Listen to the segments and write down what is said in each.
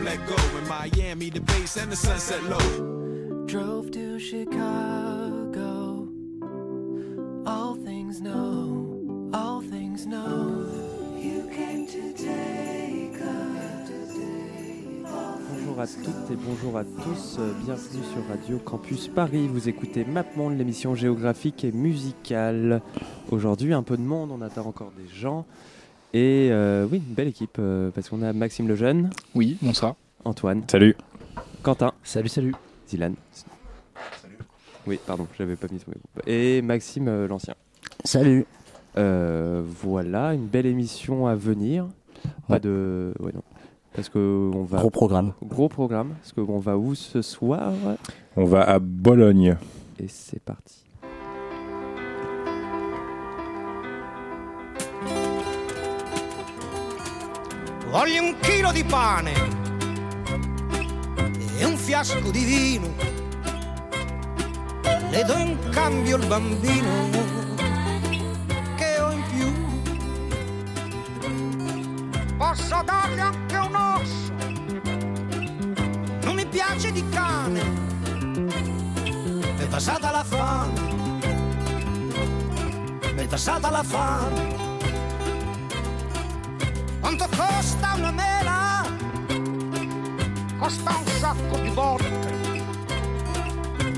Place where I come let go. In Miami, the base and the sunset low. Drove to Chicago. All things know, all things know. You came to take Bonjour à toutes et bonjour à tous, bienvenue sur Radio Campus Paris. Vous écoutez MapMonde, l'émission géographique et musicale. Aujourd'hui, un peu de monde, on attend encore des gens. Et euh, oui, une belle équipe, euh, parce qu'on a Maxime Lejeune, Oui, bonsoir. Antoine, Salut. Quentin, Salut, salut. Zilan. Oui, pardon, j'avais pas mis son groupe. Et Maxime euh, l'Ancien. Salut. Euh, voilà, une belle émission à venir. Pas Ouais. de. Ouais, non. Parce que on va. Gros programme. Gros programme. Parce qu'on va où ce soir? On va à Bologne. Et c'est parti. Voglio un chilo di pane e un fiasco di vino. Le do in cambio il bambino che ho in più. Posso dargli anche un osso. Non mi piace di cane. È passata la fame. È passata la fame. Costa una mela? Costa un sacco di vodka.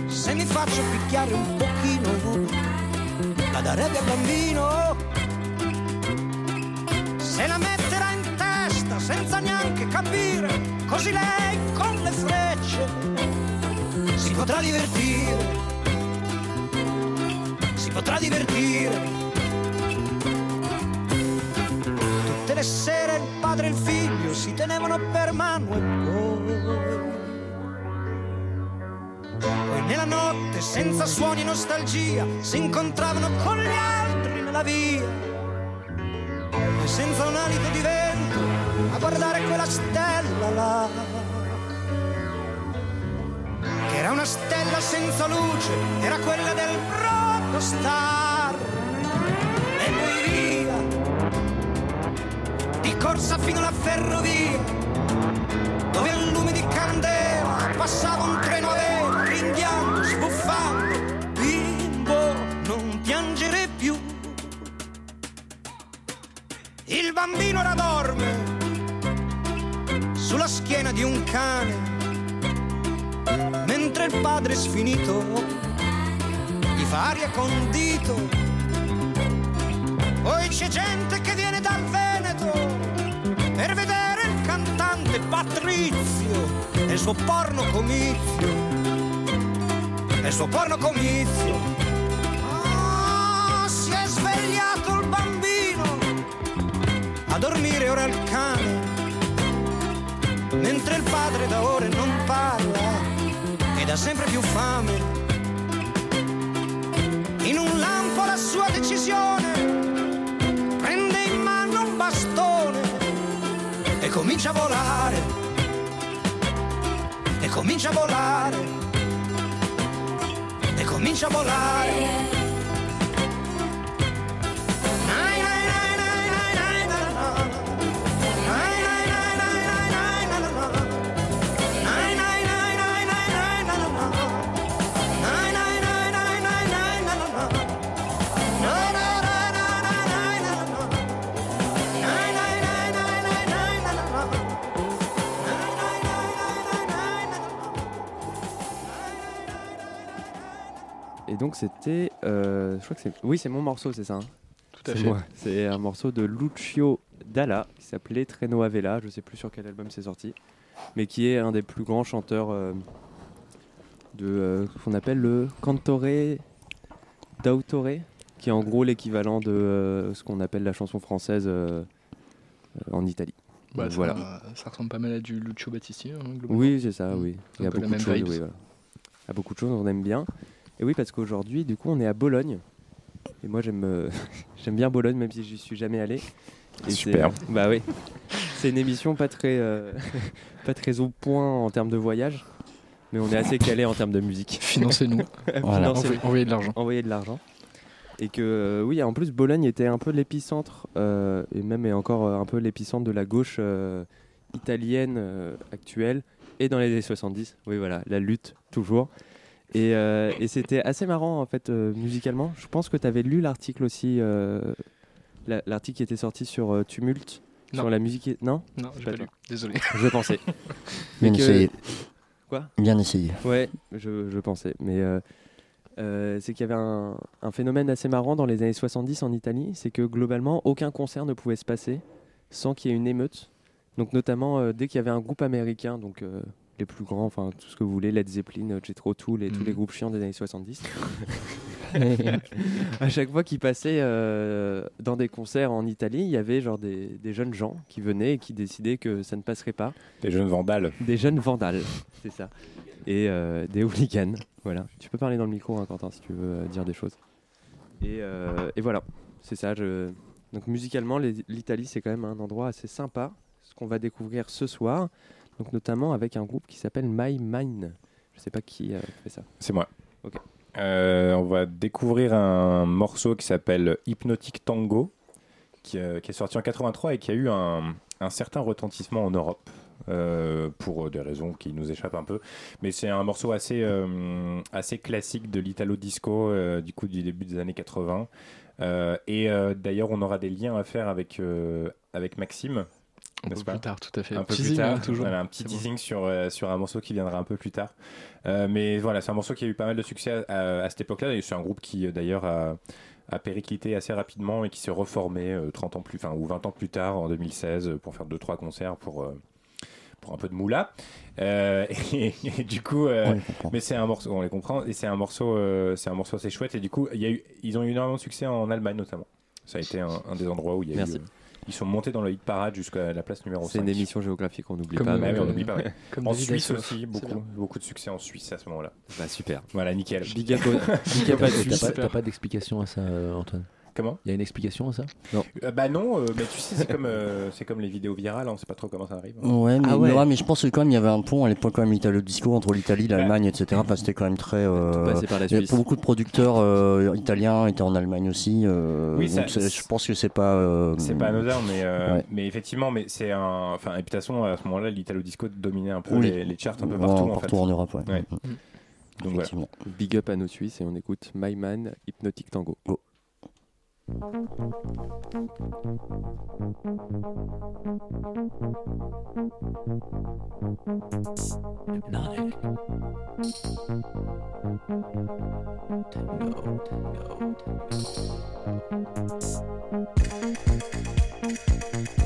Se mi faccio picchiare un pochino, la darebbe al bambino. Se la metterà in testa senza neanche capire, così lei con le frecce si potrà divertire. Si potrà divertire. Le sere il padre e il figlio si tenevano per mano e poi. Poi nella notte, senza suoni e nostalgia, si incontravano con gli altri nella via. E senza un alito di vento, a guardare quella stella là. Che era una stella senza luce, era quella del Brodo Star. Corsa fino alla ferrovia, dove a lume di candela passava un treno a vela, ringhiando, sbuffando. Bimbo, non piangere più. Il bambino ora dorme sulla schiena di un cane, mentre il padre sfinito gli fa aria con dito. Poi c'è gente che cantante Patrizio e il suo porno comizio. E il suo porno comizio. Ah, si è svegliato il bambino a dormire ora il cane. Mentre il padre da ore non parla ed ha sempre più fame. In un lampo la sua decisione comincia a volare. E comincia a volare. E comincia a volare. Et donc c'était, euh, je crois que c'est, oui c'est mon morceau, c'est ça. hein Tout à fait. moi. C'est un morceau de Lucio Dalla, qui s'appelait Treno Avella, je sais plus sur quel album c'est sorti, mais qui est un des plus grands chanteurs euh, de euh, ce qu'on appelle le cantore d'autore, qui est en gros l'équivalent de euh, ce qu'on appelle la chanson française en Italie. Bah, Donc ça, voilà. ça ressemble pas mal à du Lucio Battisti. hein. Oui, c'est ça, oui. C'est Il y a beaucoup de choses, oui, voilà. Il y a beaucoup de choses, on aime bien. Et oui, parce qu'aujourd'hui, du coup, on est à Bologne. Et moi, j'aime euh, j'aime bien Bologne, même si j'y suis jamais allé. Et Super. c'est- Bah oui. C'est une émission pas très, euh, pas très au point en termes de voyage, mais on est assez calé en termes de musique. Financez-nous. Financez-nous. Envoyez- envoyez de l'argent. Envoyez de l'argent. Et que, euh, oui, en plus, Bologne était un peu l'épicentre, euh, et même est encore euh, un peu l'épicentre de la gauche euh, italienne euh, actuelle, et dans les années 70. Oui, voilà, la lutte, toujours. Et, euh, et c'était assez marrant, en fait, euh, musicalement. Je pense que tu avais lu l'article aussi, euh, la- l'article qui était sorti sur euh, Tumulte, Non. sur la musique. et- Non? Non, j'ai Pas lu. Désolé. Je pensais. Bien que- essayé. Quoi? Bien essayé. Ouais, je, je pensais. Mais euh, euh, c'est qu'il y avait un, un phénomène assez marrant dans les années 70 en Italie, c'est que globalement, aucun concert ne pouvait se passer sans qu'il y ait une émeute. Donc notamment euh, dès qu'il y avait un groupe américain, donc euh, les plus grands, enfin tout ce que vous voulez, Led Zeppelin, euh, Jethro Tull et tous les groupes chiants des années 70. à chaque fois qu'ils passaient euh, dans des concerts en Italie, il y avait genre des, des jeunes gens qui venaient et qui décidaient que ça ne passerait pas. Des jeunes vandales. Des jeunes vandales, c'est ça. Et euh, des hooligans. Voilà. Tu peux parler dans le micro, hein, Quentin, si tu veux euh, dire des choses. Et, euh, et voilà, c'est ça. Je... Donc musicalement, l'Italie, c'est quand même un endroit assez sympa, ce qu'on va découvrir ce soir. Donc notamment avec un groupe qui s'appelle My Mine. Je sais pas qui a fait ça. C'est moi. Euh, on va découvrir un morceau qui s'appelle Hypnotic Tango, qui, euh, qui est sorti en 83 et qui a eu un, un certain retentissement en Europe. euh, pour des raisons qui nous échappent un peu, mais c'est un morceau assez euh, assez classique de l'italo disco euh, du coup du début des années 80. Euh, et euh, d'ailleurs, on aura des liens à faire avec euh, avec Maxime, Un peu pas plus tard, tout à fait. un peu Teasing, plus tard. hein, toujours. Voilà, un petit bon. teasing sur, euh, sur un morceau qui viendra un peu plus tard. Euh, mais voilà, c'est un morceau qui a eu pas mal de succès à, à- à cette époque-là. Et c'est un groupe qui, euh, d'ailleurs, a, a périclité assez rapidement et qui s'est reformé euh, 30 ans plus, enfin, ou 20 ans plus tard, en 2016, euh, pour faire 2-3 concerts pour. euh, pour un peu de moula. Euh, et, et du coup, euh, mais c'est un morceau, on les comprend, et c'est un morceau, euh, c'est un morceau assez chouette. Et du coup, il y a eu, ils ont eu énormément de succès en Allemagne notamment. Ça a été un, un des endroits où il y a Merci. eu. Ils sont montés dans le hit parade jusqu'à la place numéro 5. C'est une émission géographique, on n'oublie pas. mais on euh, n'oublie pas. ouais. Comme En Suisse aussi, beaucoup, beaucoup de succès en Suisse à ce moment-là. Bah super. Voilà, nickel. Big up, au- big up à T'as Suisse. pas, t'as pas d'explication à ça, euh, Antoine? Comment? Il y a une explication à ça? Euh, Bah non, euh, mais tu sais, c'est comme, euh, c'est comme les vidéos virales, on sait pas trop comment ça arrive. Ouais mais, Ah ouais. ouais, mais je pense que quand même il y avait un pont à l'époque quand même italo-disco entre l'Italie, l'Allemagne, etc. Enfin, c'était quand même très. euh, Passé par la il y a- Suisse. beaucoup de producteurs euh, italiens étaient en Allemagne aussi. euh, Oui, ça- donc c'est- je pense que c'est pas. euh, C'est pas anodin, mais, euh, Ouais. mais effectivement, mais c'est un. Enfin, et puis de toute façon, à ce moment-là, l'Italo Disco dominait un peu Oui. les, les charts un peu ouais, partout. en partout fait. en Europe, ouais. Ouais. Mm, Donc voilà. effectivement. Big up à nos Suisses et on écoute My Man Hypnotic Tango. Hypnotic. Tango, tango, tango.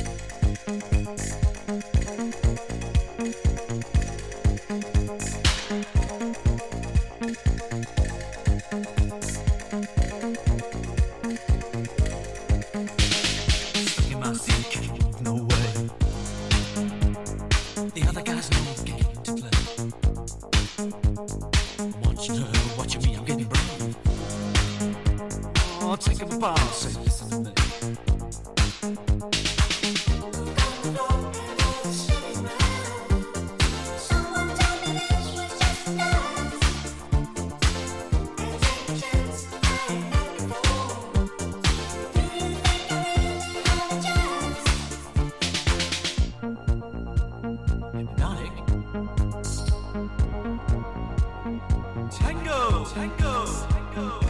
Hypnotic. Tango, tango, tango.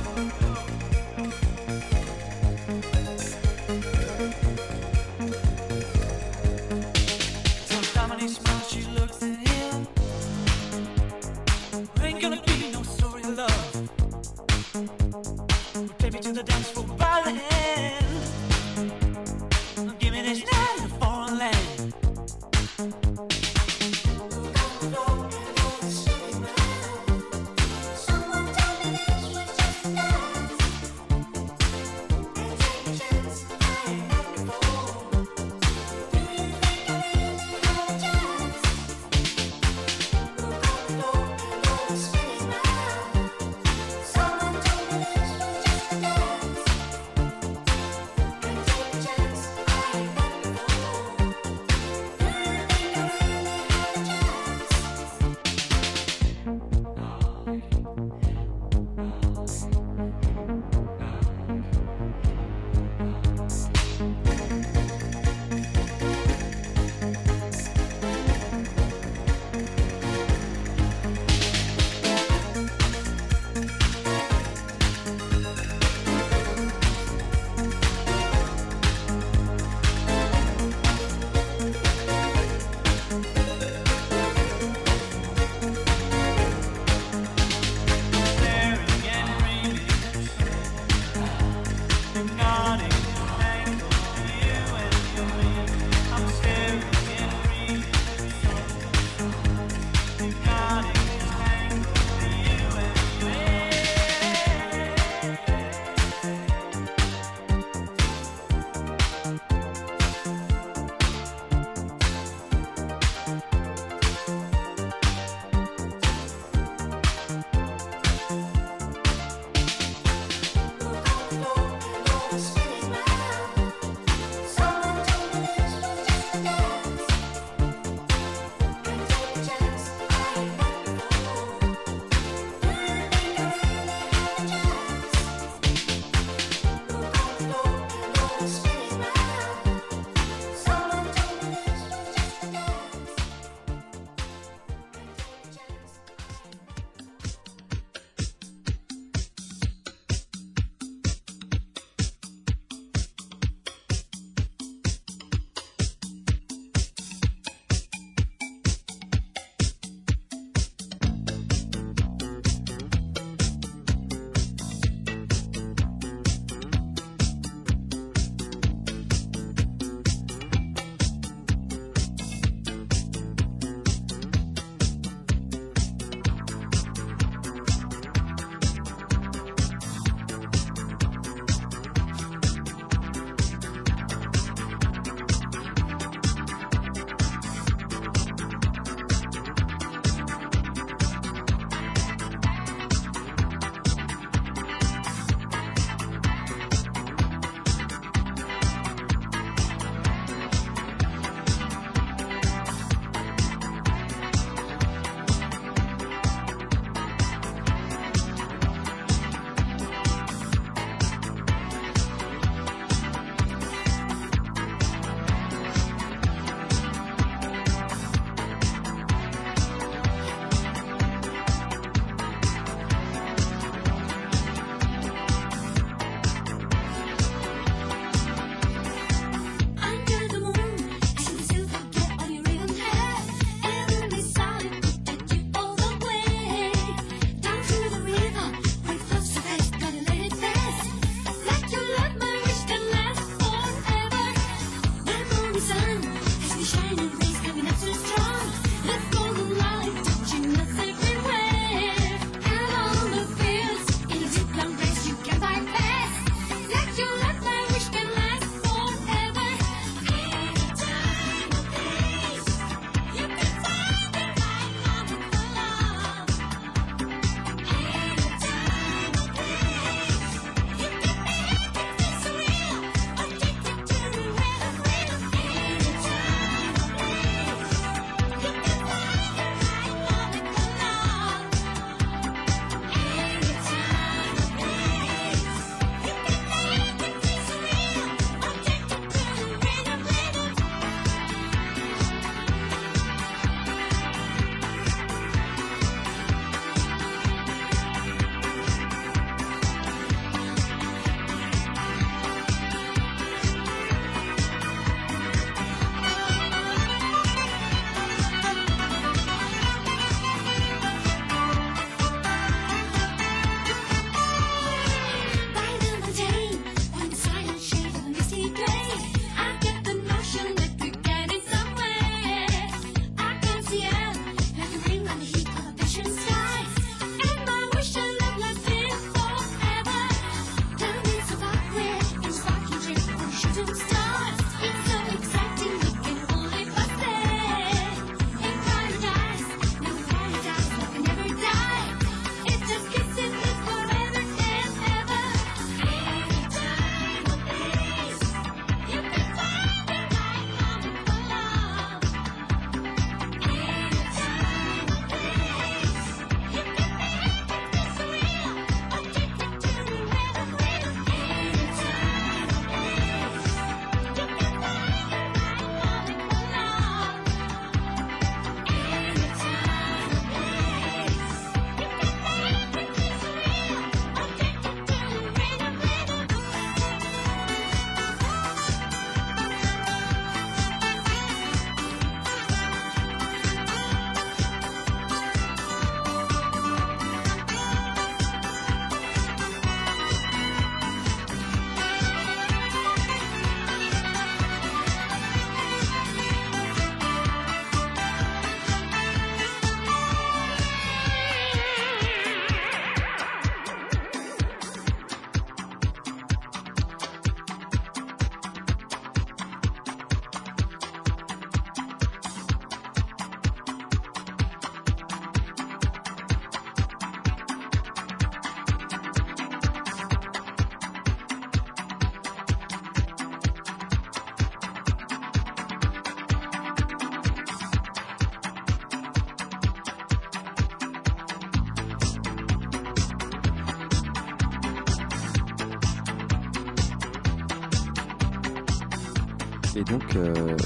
Donc, euh,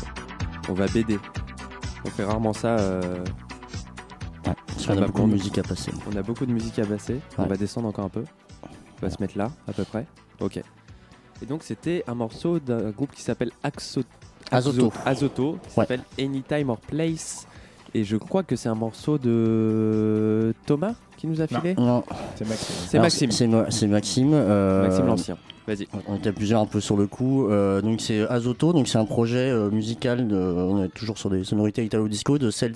on va BD. On fait rarement ça. euh, parce qu'on a sur beaucoup de musique à passer. On a beaucoup de musique à passer. On va descendre encore un peu. On va se mettre là, à peu près. Ok. Et donc, c'était un morceau d'un groupe qui s'appelle Axo... Azoto. Azoto, qui s'appelle Anytime or Place. Et je crois que c'est un morceau de Thomas? Qui nous a filé Non. C'est Maxime. C'est Maxime. C'est Maxime. euh, Maxime l'ancien. Vas-y. On était plusieurs un peu sur le coup. Euh, donc c'est Azoto, donc c'est un projet euh, musical. De, on est toujours sur des sonorités italo disco de Cel-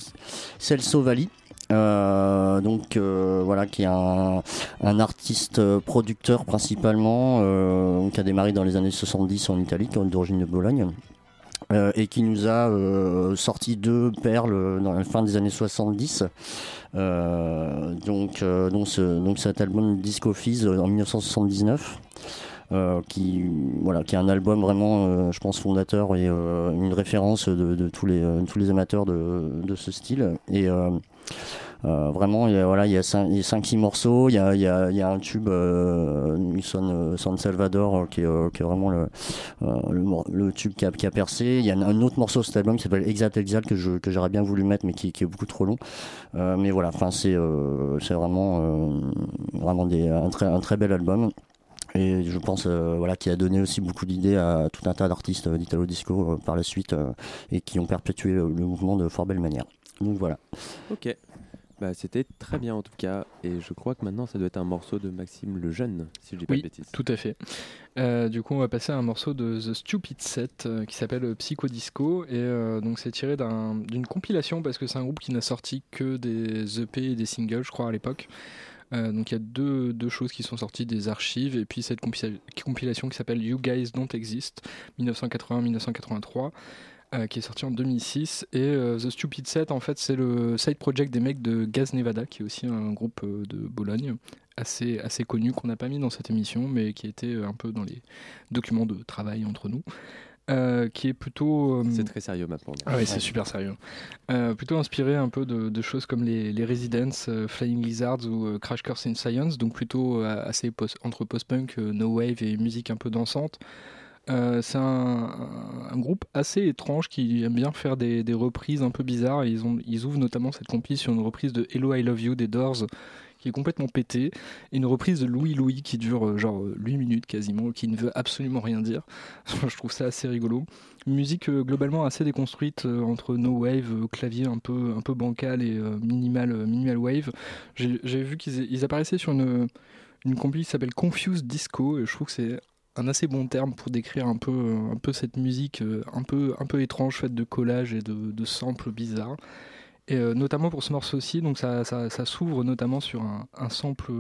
Celso Valli. Euh, donc euh, voilà qui est un, un artiste euh, producteur principalement euh, qui a démarré dans les années 70 en Italie qui est d'origine de Bologne euh, et qui nous a euh, sorti deux perles dans la fin des années 70 euh, donc, euh, donc, ce- donc cet album Disco Fizz euh, en 1979 euh, qui, voilà, qui est un album vraiment, euh, je pense, fondateur et euh, une référence de, tous, les, euh, tous les amateurs de, ce style. Euh, euh, vraiment, il y a, voilà, il y a 5-6 morceaux, il y a, il y a- un tube, euh, Son, euh, San Salvador, euh, qui, est, euh, vraiment le, euh, tube qui a, percé. Il y a un, autre morceau de cet album qui s'appelle Exalt Exalt que j'aurais bien voulu mettre, mais qui, est beaucoup trop long. Euh, mais voilà, c'est euh, c'est vraiment, euh, vraiment un, très, bel album. Et je pense euh, voilà, qui a donné aussi beaucoup d'idées à tout un tas d'artistes euh, d'Italo Disco euh, par la suite euh, et qui ont perpétué euh, le mouvement de fort belle manière. Donc voilà. Ok. Bah, c'était très bien en tout cas. Et je crois que maintenant ça doit être un morceau de Maxime le Jeune, si je dis pas Oui, de bêtises. tout à fait. Euh, du coup, on va passer à un morceau de The Stupid Set euh, qui s'appelle Psycho Disco. Et euh, donc, c'est tiré d'un- d'une compilation parce que c'est un groupe qui n'a sorti que des EP et des singles, je crois, à l'époque. Donc, il y a deux, deux choses qui sont sorties des archives. Et puis, cette compila- compilation qui s'appelle You Guys Don't Exist, 1980-1983. Euh, qui est sorti en 2006 et euh, The Stupid Set en fait c'est le side project des mecs de Gaz Nevada qui est aussi un groupe euh, de Bologne assez, assez connu qu'on n'a pas mis dans cette émission, mais qui était un peu dans les documents de travail entre nous. qui est plutôt. C'est très sérieux maintenant. Ah ouais, c'est super sérieux. Plutôt inspiré un peu de, de choses comme les, les Residents, Flying Lizards ou Crash Course in Science, donc plutôt assez post- entre post-punk, no wave et musique un peu dansante. Euh, c'est un, groupe assez étrange qui aime bien faire des, reprises un peu bizarres. Ils, ils ouvrent notamment cette compil sur une reprise de Hello I Love You des Doors qui est complètement pétée, et une reprise de Louis Louis qui dure euh, genre euh, 8 minutes quasiment, qui ne veut absolument rien dire. Je trouve ça assez rigolo. Musique euh, globalement assez déconstruite euh, entre no wave, euh, clavier un peu, bancal et euh, minimal, euh, minimal wave. J'ai vu qu'ils ils apparaissaient sur une, une qui s'appelle Confused Disco, et je trouve que c'est un assez bon terme pour décrire un peu, euh, un peu cette musique euh, un peu, un peu étrange, faite de collages et de, de samples bizarres. Et euh, notamment pour ce morceau-ci, donc ça, ça, ça s'ouvre notamment sur un, un sample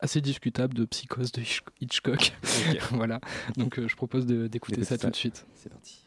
assez discutable de Psychose de Hitch- Hitchcock. voilà, donc euh, je propose D'écouter ça, ça. tout de suite. C'est parti.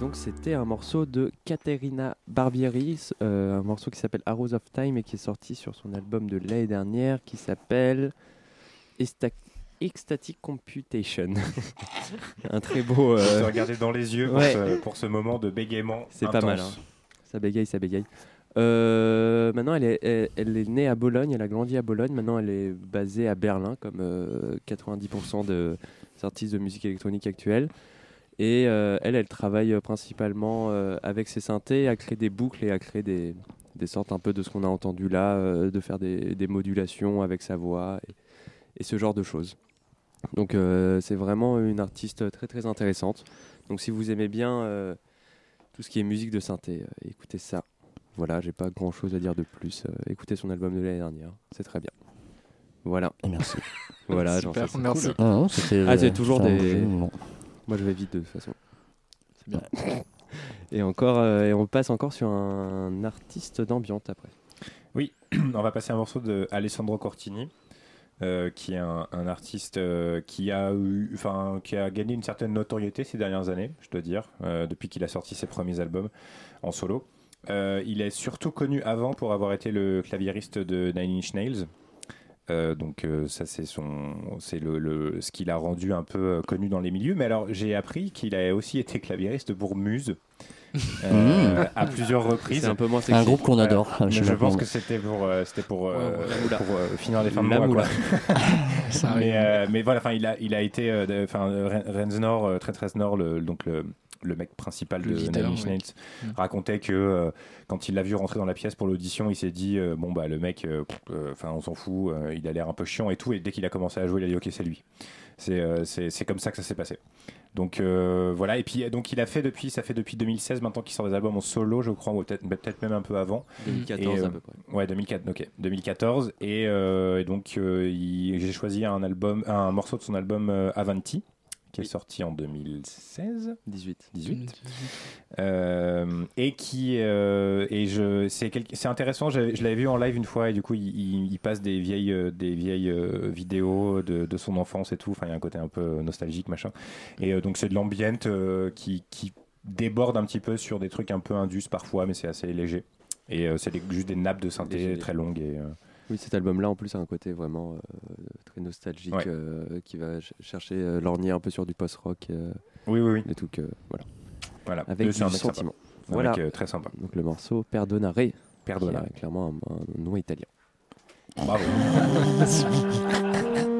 Donc c'était un morceau de Caterina Barbieri, euh, un morceau qui s'appelle Arrows of Time et qui est sorti sur son album de l'année dernière qui s'appelle Ecstatic Computation. un très beau. Je euh, te regardais dans les yeux pour, ce, pour ce moment de bégaiement. C'est pas mal. hein. Ça bégaye, ça bégaye. Euh, maintenant, elle est, elle, elle est née à Bologne, elle a grandi à Bologne. Maintenant, elle est basée à Berlin, comme euh, 90% de- des artistes de musique électronique actuels. Et euh, elle, elle travaille principalement euh, avec ses synthés, à créer des boucles et à créer des, des sortes un peu de ce qu'on a entendu là, euh, de faire des, des modulations avec sa voix et, et ce genre de choses. Donc, euh, c'est vraiment une artiste très très intéressante. Donc, si vous aimez bien euh, tout ce qui est musique de synthé, euh, écoutez ça. Voilà, j'ai pas grand chose à dire de plus. Euh, écoutez son album de l'année dernière, c'est très bien. Voilà. Et merci. voilà, j'en Super, merci. cool. Ah Ah, c'est toujours c'était un des. jeu. Moi, je vais vite de toute façon. C'est bien. Et encore, euh, et on passe encore sur un artiste d'ambiance après. Oui, on va passer un morceau de Alessandro Cortini, euh, qui est un, un artiste euh, qui, a eu, enfin, qui a gagné une certaine notoriété ces dernières années, je dois dire, euh, depuis qu'il a sorti ses premiers albums en solo. Euh, il est surtout connu avant pour avoir été le claviériste de Nine Inch Nails. Euh, donc euh, ça c'est son c'est le, le- ce qui l'a rendu un peu euh, connu dans les milieux. Mais alors j'ai appris qu'il a aussi été claviériste pour Muse euh, Mmh. à plusieurs reprises. C'est un peu moins Un groupe qu'on adore, je pense que c'était pour euh, c'était pour euh, Ouais, ouais. pour euh, finir les fins de mois quoi. Mais, euh, mais voilà, enfin, il a, il a été, enfin, euh, Ren- Rensnor, euh, très Nord, le, donc le, le mec principal Le de Nine Inch. Nails, Mm. racontait que euh, quand il l'a vu rentrer dans la pièce pour l'audition, il s'est dit, euh, bon bah le mec, euh, enfin, on s'en fout, il a l'air un peu chiant et tout, et dès qu'il a commencé à jouer, il a dit, ok, c'est lui. C'est, comme ça que ça s'est passé. Donc voilà, et puis donc il a fait depuis, ça fait depuis 2016 maintenant qu'il sort des albums en solo, je crois, ou peut-être, peut-être même un peu avant. 2014 Et, euh, à peu près. Ouais, 2004, ok, 2014. Et, et donc, j'ai choisi un album, un morceau de son album Avanti, qui est sorti en 2016. 18. 18. Euh, et qui euh, et je c'est c'est intéressant je l'avais vu en live une fois et du coup il, il- il passe des vieilles euh, des vieilles euh, vidéos de, de son enfance et tout enfin il y a un côté un peu nostalgique machin et euh, donc c'est de l'ambiente qui, qui déborde un petit peu sur des trucs un peu indus parfois mais c'est assez léger et c'est juste des nappes de synthé très longues et Oui, cet album-là, en plus, a un côté vraiment euh, très nostalgique Ouais. euh, qui va ch- chercher euh, l'ornier un peu sur du post-rock. euh, oui oui oui Des trucs, euh, voilà. voilà Avec du sympa. sentiment. Voilà. mec, euh, très sympa Donc le morceau Perdonare. Perdonare. clairement un, un nom italien. bravo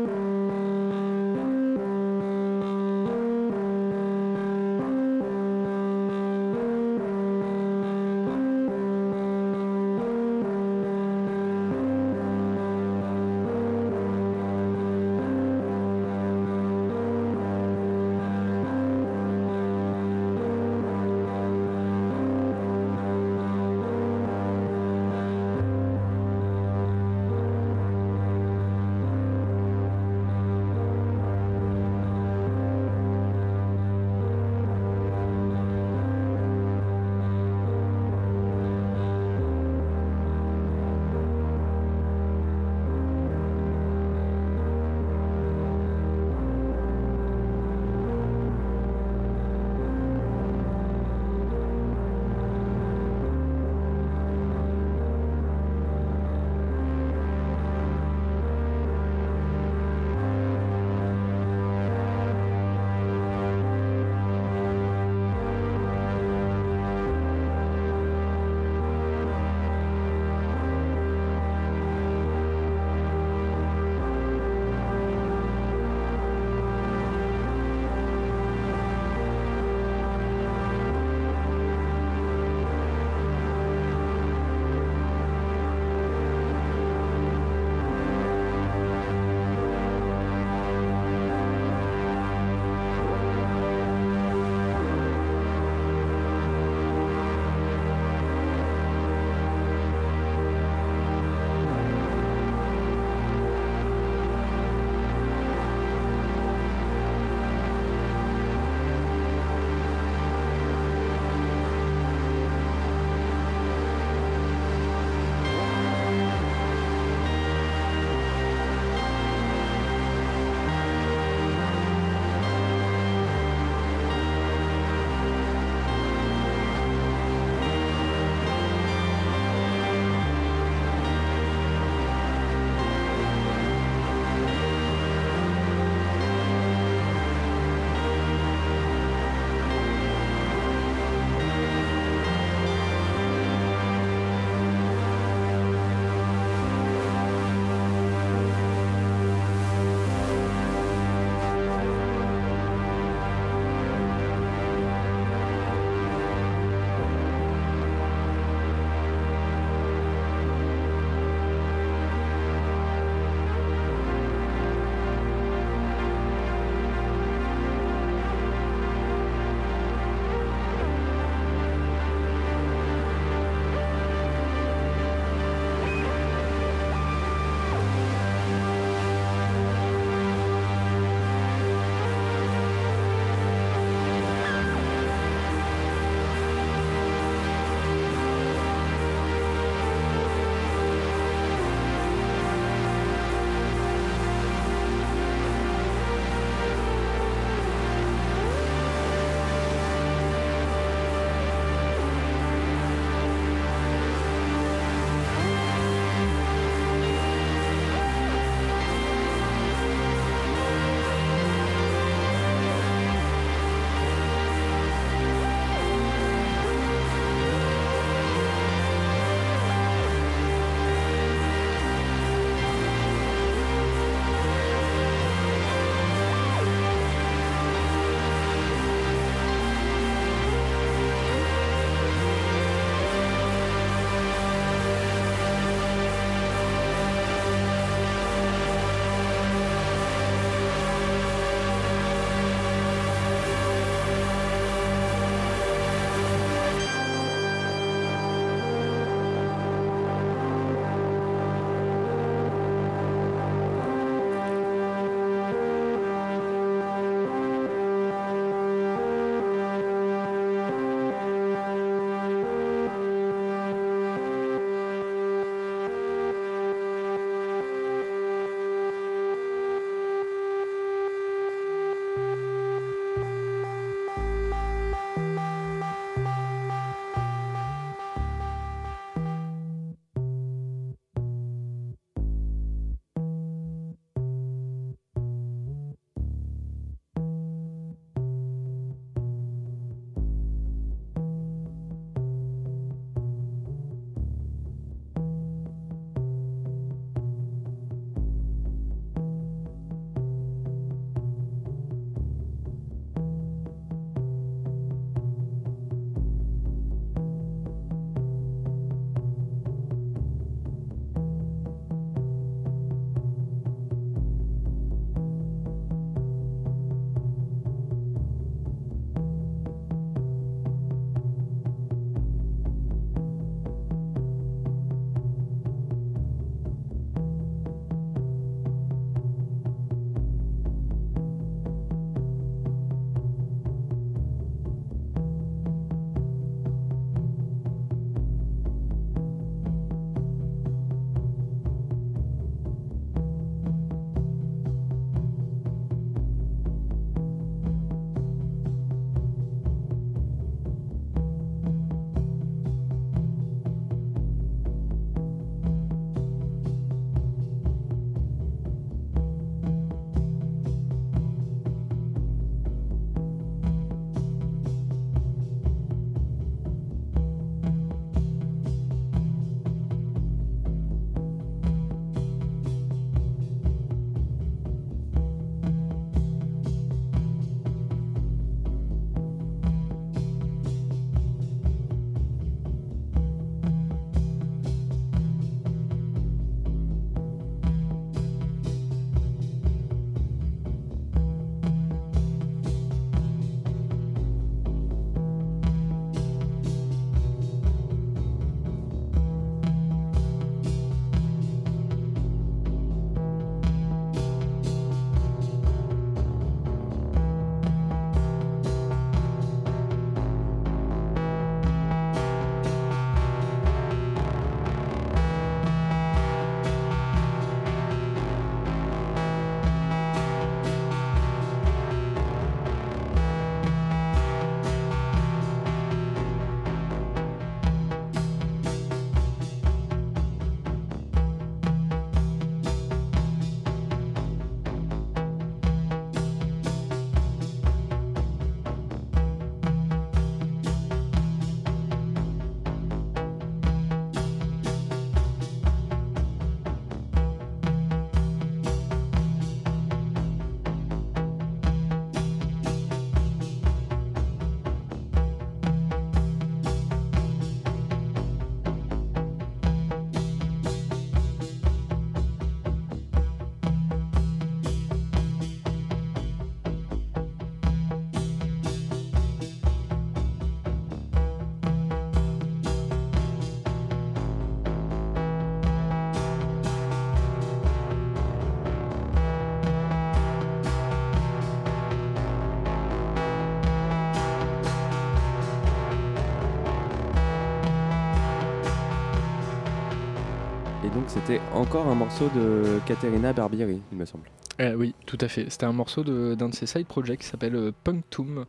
c'était encore un morceau de Caterina Barbieri, il me semble. Eh oui, tout à fait. C'était un morceau d'un de, ses side projects qui s'appelle euh, Punctum.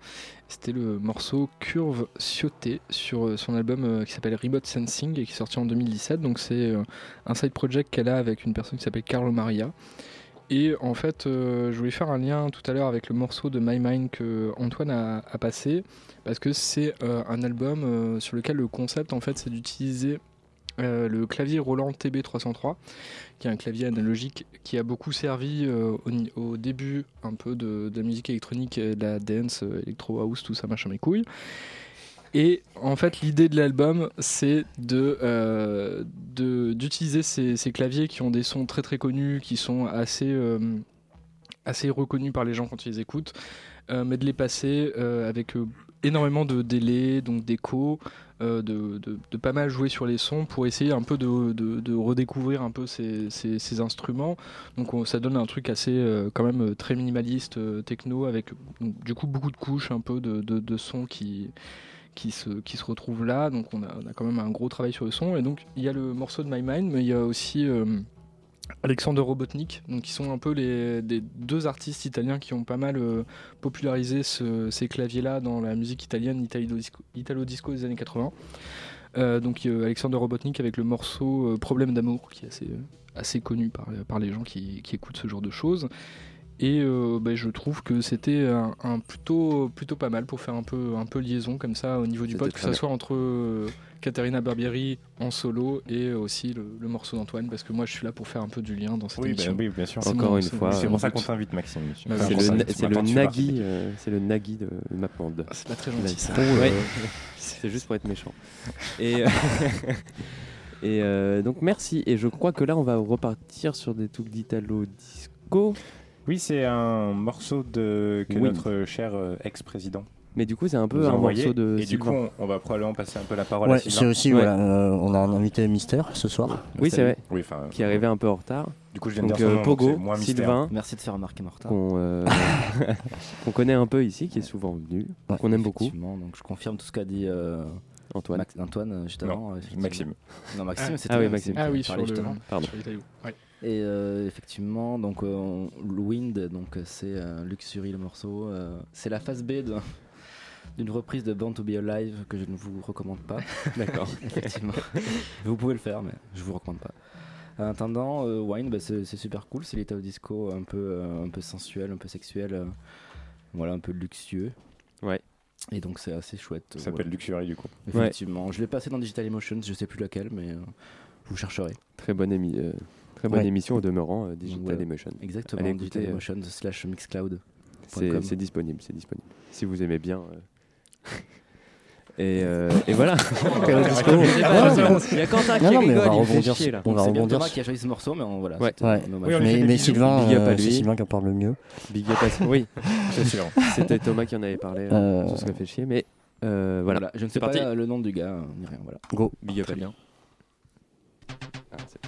C'était le morceau Curve Cioté sur euh, son album euh, qui s'appelle Remote Sensing et qui est sorti en 2017. Donc c'est euh, un side project qu'elle a avec une personne qui s'appelle Carlo Maria. Et en fait, euh, je voulais faire un lien tout à l'heure avec le morceau de My Mind que Antoine a, passé, parce que c'est euh, un album euh, sur lequel le concept, en fait, c'est d'utiliser euh, le clavier Roland TB303, qui est un clavier analogique qui a beaucoup servi euh, au, début un peu de, la musique électronique, de la dance, euh, electro house, tout ça, machin mes couilles. Et en fait, l'idée de l'album, c'est de d'utiliser ces, claviers qui ont des sons très très connus, qui sont assez assez reconnus par les gens quand ils les écoutent, mais de les passer avec énormément de délais, donc d'écho, euh, de, de- pas mal jouer sur les sons pour essayer un peu de, redécouvrir un peu ces, instruments. Donc on- ça donne un truc assez euh, quand même euh, très minimaliste euh, techno avec du coup beaucoup de couches un peu de, sons qui qui se, qui se retrouvent là. Donc on a quand même un gros travail sur le son. Et donc il y a le morceau de My Mind, mais il y a aussi Alexander Robotnik, qui sont un peu les des deux artistes italiens qui ont pas mal euh, popularisé ce- ces claviers-là dans la musique italienne, italo-disco, des années 80. Euh, donc euh, Alexander Robotnik avec le morceau Problème d'amour, qui est assez, connu par, les gens qui écoutent ce genre de choses. Et euh, bah, je trouve que c'était un, un plutôt, plutôt pas mal pour faire un peu, un peu liaison comme ça au niveau du pod, que bien. soit entre euh, Caterina Barbieri en solo et aussi le, le morceau d'Antoine, parce que moi je suis là pour faire un peu du lien dans cette Oui, émission. bah oui, bien sûr. C'est Encore une c'est- fois, C'est euh, pour ça qu'on t'invite, Maxime. Bah C'est le, ça, c'est c'est le tu Nagui, euh, c'est le Nagui de Mapland. C'est pas très gentil, ça. Ouais. Ouais. C'est juste pour être méchant. Et, euh, et euh, donc merci. Et je crois que là on va repartir sur des trucs d'Italo disco. Oui, c'est un morceau de que Oui. notre cher euh, ex-président. Mais du coup c'est un peu un morceau de Et du coup, on, on va probablement passer un peu la parole à Ouais, Sylvain. c'est aussi, Ouais. voilà, euh, on a un invité mystère ce soir. Oui c'est vrai. Oui, Qui est arrivé un peu en retard. Du coup, je viens de donc, dire son euh, donc Pogo, mystère. Sylvain, Merci de faire remarquer mon retard. qu'on euh, qu'on connaît un peu ici, qui est souvent venu, Ouais, qu'on aime beaucoup. Donc je confirme tout ce qu'a dit euh, Antoine. Max- Antoine euh, juste Non. Maxime. Non, Maxime, Ah. c'était Ah oui, Maxime Ah oui, sur le, justement. Pardon. sur. Et euh, effectivement, donc euh, le Wind, donc euh, c'est euh, Luxury le morceau. c'est la phase B d'une reprise de Born to Be Alive que je ne vous recommande pas. D'accord. Effectivement. vous pouvez le faire, mais je vous recommande pas. En attendant, Wine, bah, c'est super cool. C'est l'état disco un peu, un peu sensuel, un peu sexuel. voilà, un peu luxueux. Ouais. Et donc c'est assez chouette. Ça s'appelle. Luxury, du coup. Effectivement. Je l'ai passé dans Digital Emotions, je sais plus laquelle, mais vous chercherez. Très bonne, émi- euh, très bonne Ouais. émission au demeurant, euh, Digital Ouais. Emotion. Exactement, Allez Digital écouter, euh, Emotions slash Mixcloud. C'est disponible, c'est disponible. Si vous aimez bien. euh. Et, euh, et voilà. Ah, Ah, Il y a Quentin qui Non, rigole, on va il fait rebondir chier là. on va C'est bien rebondir Thomas qui a choisi ce morceau, mais on- voilà. Ouais. Ouais. Oui, on Mais, mais. Sylvain, Big up à euh, lui. c'est Sylvain qui en parle le mieux. Big up à- Oui, C'est sûr. c'était Thomas qui en avait parlé. Euh, Ça serait fait chier, mais euh, voilà. Voilà, Je ne sais pas parti. le nom du gars, euh, ni rien. Voilà. Go. Big up à Très lui. bien. Ah, c'est-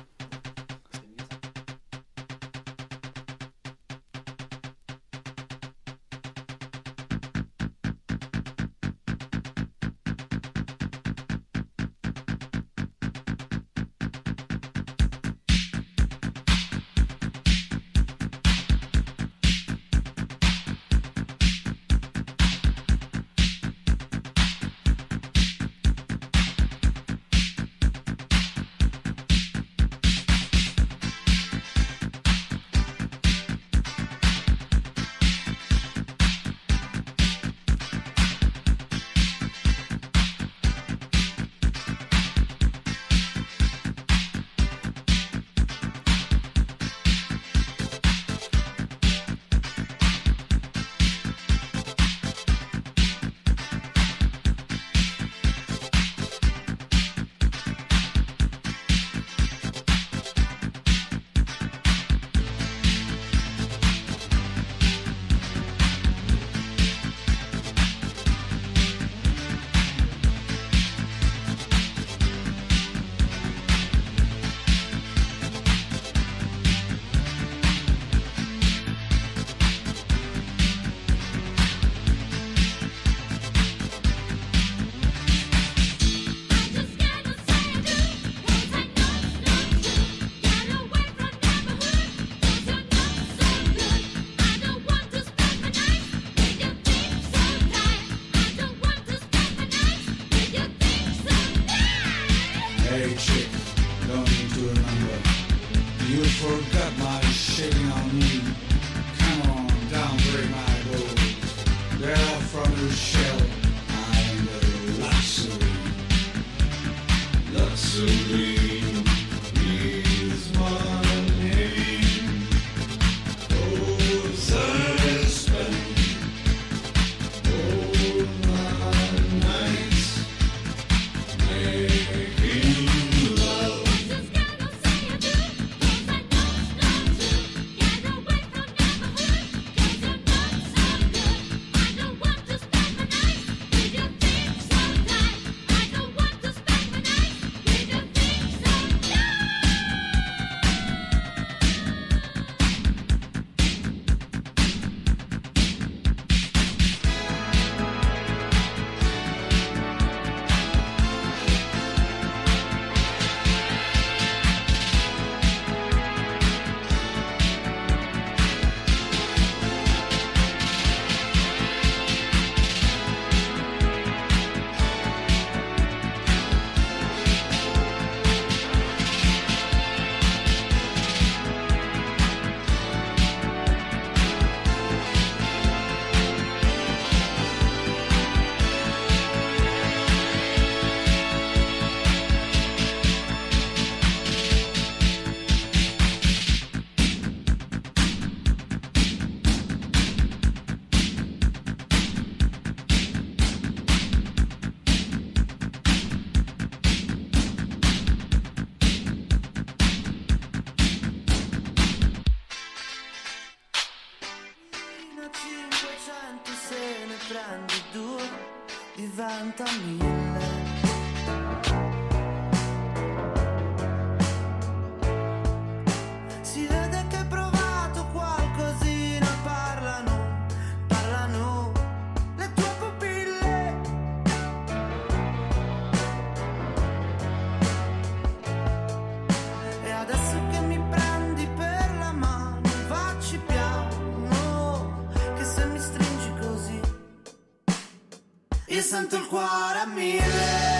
sento il cuore a mille.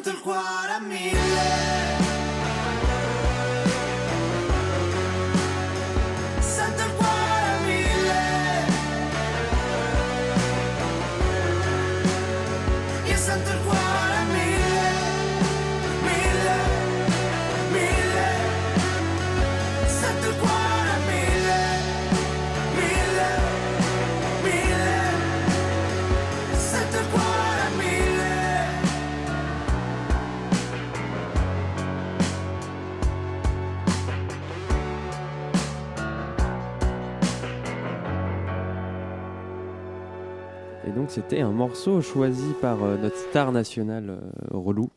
tanto il cuore c'était un morceau choisi par euh, notre star nationale euh, relou,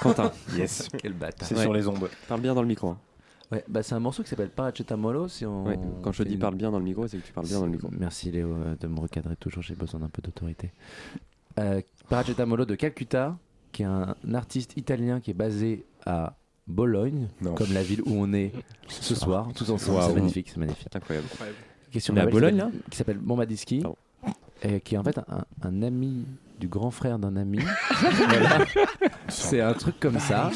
Quentin. Yes. Quel bâtard. C'est sur les ondes. Parle bien dans le micro. hein. Ouais, bah c'est un morceau qui s'appelle Paracetamolo. Si on Ouais, quand je fait dis une- parle bien dans le micro, c'est que tu parles bien dans le micro. Merci Léo euh, de me recadrer toujours, j'ai besoin d'un peu d'autorité. Euh, Paracetamolo de Calcutta, qui est un artiste italien qui est basé à Bologne, comme la ville où on est ce soir, tous ensemble. Waouh. C'est magnifique, c'est magnifique. Incroyable. On est à Bologne, qui là? s'appelle- Qui s'appelle Bombadiski, et qui est en fait un, un ami du grand frère d'un ami. Voilà. C'est un truc comme ça,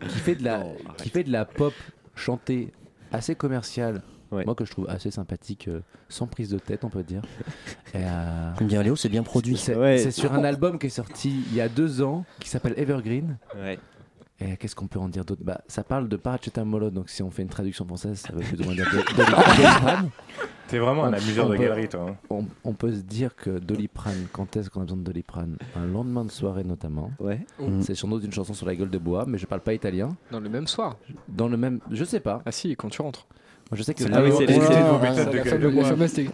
qui fait de la, qui fait de la pop chantée assez commerciale. Moi que je trouve assez sympathique, euh, sans prise de tête on peut dire. Et, euh, Comme dirait Léo, c'est bien produit. c'est Ouais. c'est sur un album qui est sorti il y a deux ans, qui s'appelle Evergreen. Et qu'est-ce qu'on peut en dire d'autre? Bah, Ça parle de paracetamol, donc si on fait une traduction française, ça veut plus ou moins dire Doliprane. T'es vraiment un amuseur de peut- galerie, toi, hein. On, on peut se dire que Doliprane, quand est-ce qu'on a besoin de Doliprane? Un lendemain de soirée notamment. Ouais. Mm. C'est sur nos d'une chanson sur la gueule de bois, mais je parle pas italien. Dans le même soir Dans le même. Je sais pas. Ah si, quand tu rentres. Moi, je sais que C'est- Léo, Léo-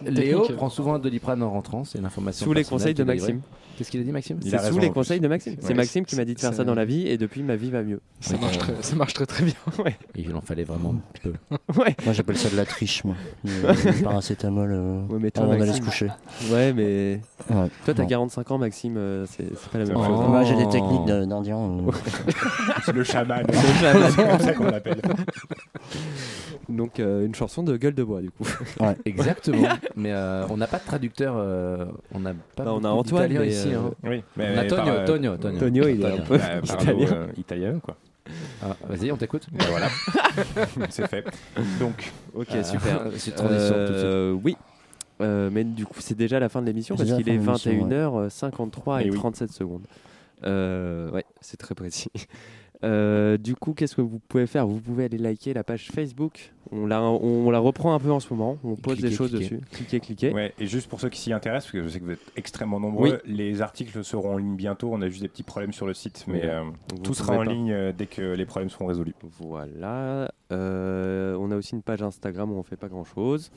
Léo-. Léo prend souvent un Doliprane en rentrant, c'est une information. Sous les conseils de. Maxime. Qu'est-ce qu'il a dit, Maxime? C'est sous les conseils de Maxime. C'est. Maxime qui m'a dit de faire ça dans la vie et depuis ma vie va mieux. Ça marche très- ça marche très très bien. Ouais. Il en fallait vraiment peu. Ouais. Moi j'appelle ça de la triche, moi. Le- paracétamol euh, Ouais, mais toi, avant d'aller se coucher. Ouais, mais. Ouais. Toi, t'as Non. 45 ans, Maxime, euh, c'est pas la même Oh. chose. Moi, j'ai des techniques de- d'Indien. euh. C'est le chaman. Le chaman. C'est comme ça qu'on l'appelle. Donc, euh, une chanson de gueule de bois, du coup. Ouais. Exactement. mais euh, on n'a pas de traducteur. euh, on n'a pas. Bah, on a beaucoup Antoine, mais, ici. euh, hein. Oui, on mais a par, Tonio, euh, Tonio, Tonio. Tonio, il est un peu Bah, italien. euh, italien, quoi. Ah, Vas-y, on t'écoute. Bah, voilà. c'est fait. Donc, Ok, Euh, super. c'est transition, tout de suite. Euh, oui. Euh, mais du coup, c'est déjà la fin de l'émission C'est parce déjà qu'il la est fin de l'émission, 21h53 et Eh oui. 37 secondes. Euh, ouais, c'est très précis. Euh, du coup, qu'est-ce que vous pouvez faire? Vous pouvez aller liker la page Facebook. On la, on, la reprend un peu en ce moment. On pose des Cliquez, choses cliquez. dessus. Cliquez, cliquez. Ouais, et juste pour ceux qui s'y intéressent, parce que je sais que vous êtes extrêmement nombreux, Oui. les articles seront en ligne bientôt. On a juste des petits problèmes sur le site, mais Ouais. euh, tout sera en pas. ligne euh, dès que les problèmes seront résolus. Voilà. Euh, on a aussi une page Instagram où on fait pas grand chose.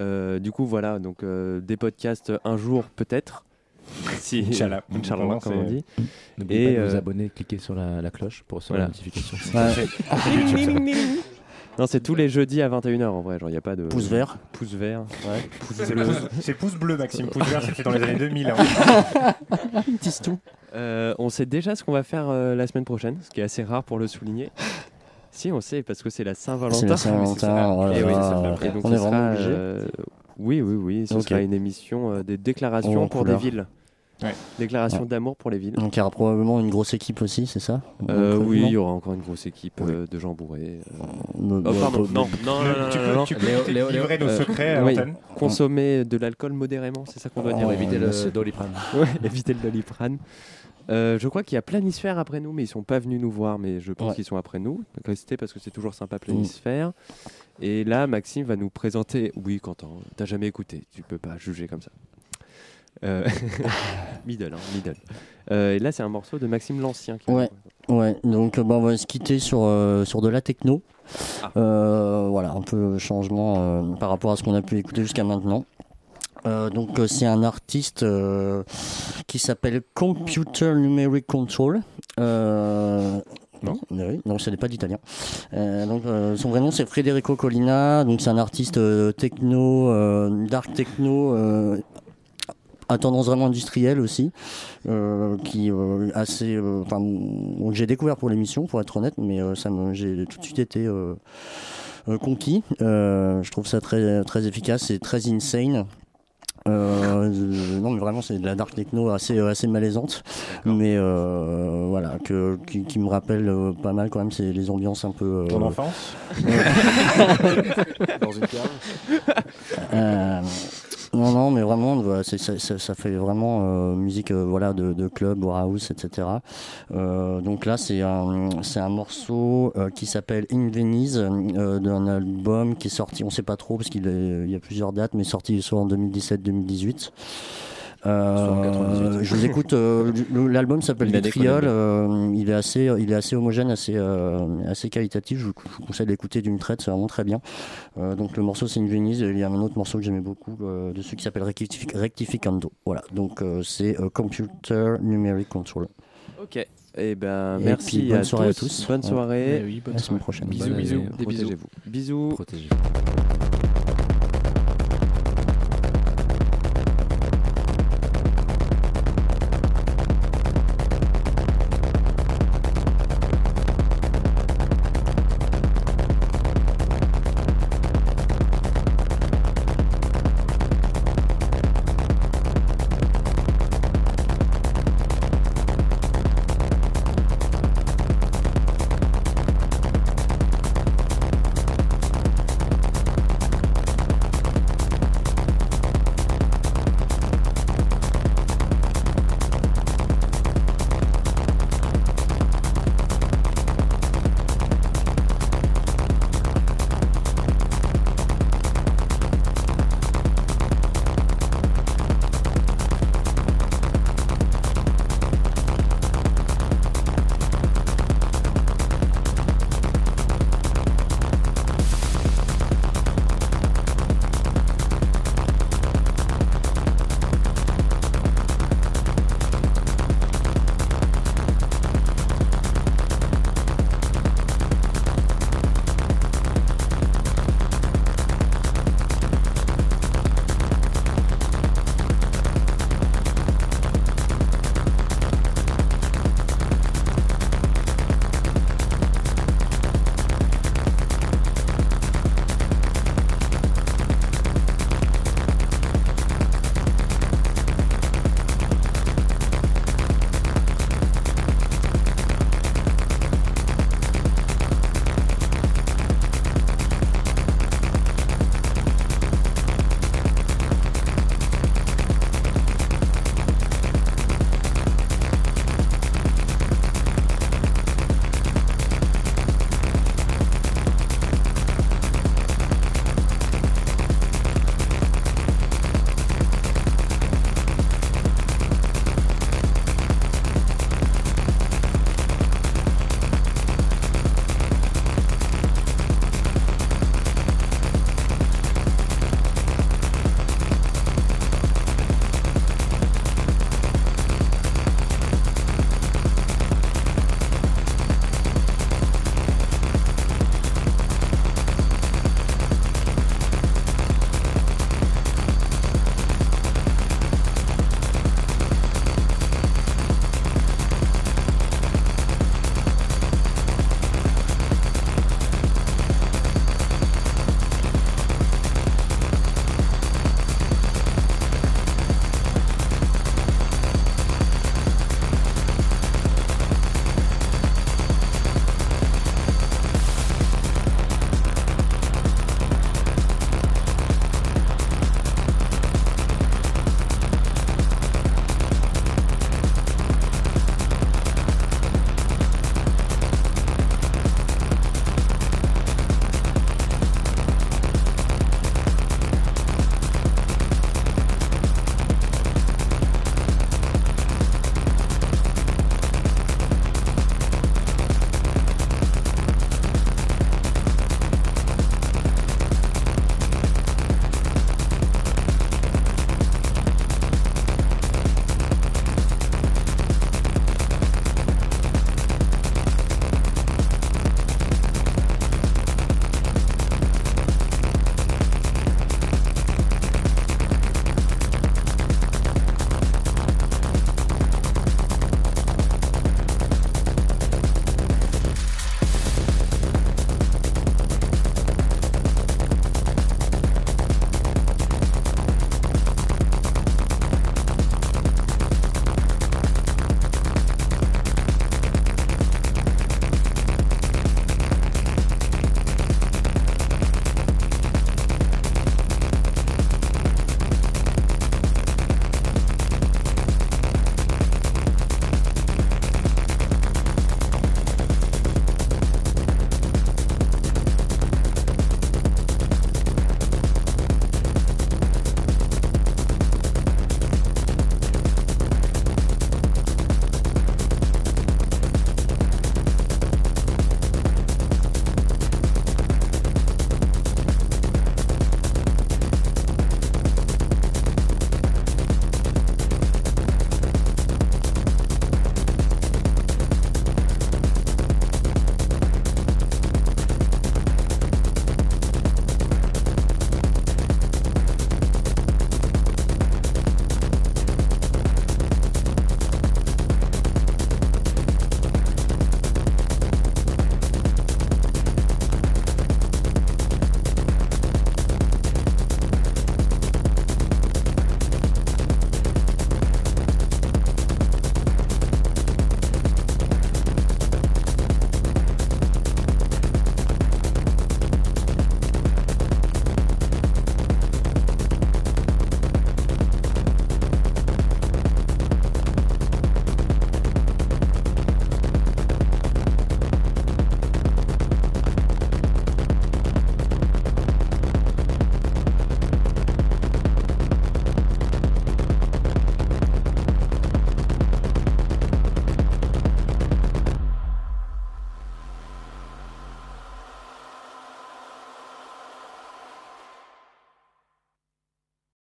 du coup, voilà. Donc, euh, des podcasts un jour peut-être. Si, Inch'Allah. Inch'Allah, comme on dit. N'oubliez pas de vous euh, abonner, cliquez sur la, la cloche pour recevoir voilà. la notification. Non, c'est tous les jeudis à 21h en vrai. Genre, il n'y a pas de. Pouce vert. Pouce vert. Ouais. Pouce C'est bleu. pouce- c'est pouce bleu, Maxime. Pouce vert, c'était dans les années 2000. hein. Tistou. Euh, on sait déjà ce qu'on va faire euh, la semaine prochaine, ce qui est assez rare pour le souligner. Si, on sait parce que c'est la Saint-Valentin. C'est la Saint-Valentin, là Et oui, là. et donc On ce est vraiment obligé euh, Oui, oui, oui. Ce sera une émission euh, des déclarations En pour couleur. des villes. Ouais. Déclarations Ouais. d'amour pour les villes. Donc il y aura probablement une grosse équipe aussi, c'est ça? Euh, Donc, oui, il y aura encore une grosse équipe euh, de gens bourrés. euh. Ne- Oh, pardon, non, non, non, Tu non, peux- non, tu non. peux Léo, peut-être Léo, livrer nos secrets à oui, consommer de l'alcool modérément, c'est ça qu'on doit dire. Éviter le. Doliprane. Ouais, éviter le doliprane. Euh, je crois qu'il y a Planisphère après nous, mais ils sont pas venus nous voir, mais je pense Ouais. qu'ils sont après nous. Donc restez parce que c'est toujours sympa Planisphère. Et là, Maxime va nous présenter. Oui, Quentin, t'as jamais écouté, tu peux pas juger comme ça. Euh, middle, hein, middle. Euh, et là, c'est un morceau de Maxime l'Ancien. qui Ouais. Ouais, donc euh, bah, on va se quitter sur, euh, sur de la techno. Ah. Voilà, un peu changement par rapport à ce qu'on a pu écouter jusqu'à maintenant. Donc c'est un artiste qui s'appelle Computer Numeric Control. Non, non, ce n'est pas d'italien. Euh, euh, son vrai nom c'est Federico Collina. Donc c'est un artiste euh, techno, dark techno. à tendance vraiment industrielle aussi, qui euh, assez, euh, j'ai découvert pour l'émission, pour être honnête, mais ça j'ai tout de suite été conquis. Je trouve ça très, très efficace et très insane. Euh, non mais vraiment c'est de la dark techno assez euh, assez malaisante mais euh, voilà que qui, qui me rappelle euh, pas mal quand même c'est les ambiances un peu euh, Ton enfance Dans une cave. Non, non, mais vraiment, voilà, ça, ça- ça fait vraiment euh, musique euh, voilà, de, de club, house, etc. Euh, donc là, c'est un, un morceau euh, qui s'appelle In Venice, euh, d'un album qui est sorti, on sait pas trop parce qu'il y a plusieurs dates, mais sorti soit en 2017-2018. Euh, Soit en 98. je vous écoute. euh, L'album s'appelle collabs. euh, il est assez, il est assez homogène, assez, euh, assez qualitatif. Je vous je vous conseille d'écouter d'une traite, c'est vraiment très bien. Euh, donc le morceau c'est une Venise. Il y a un autre morceau que j'aimais beaucoup euh, dessus qui s'appelle Rectific- Rectificando. Voilà. Donc euh, c'est euh, Computer Numeric Control. Ok. Et ben Et merci puis, bonne à, soirée à tous. Bonne soirée. Eh oui, bonne À la semaine prochaine. Bisous, bisous. Des bisous. Protégez-vous. Bisous. Protégez.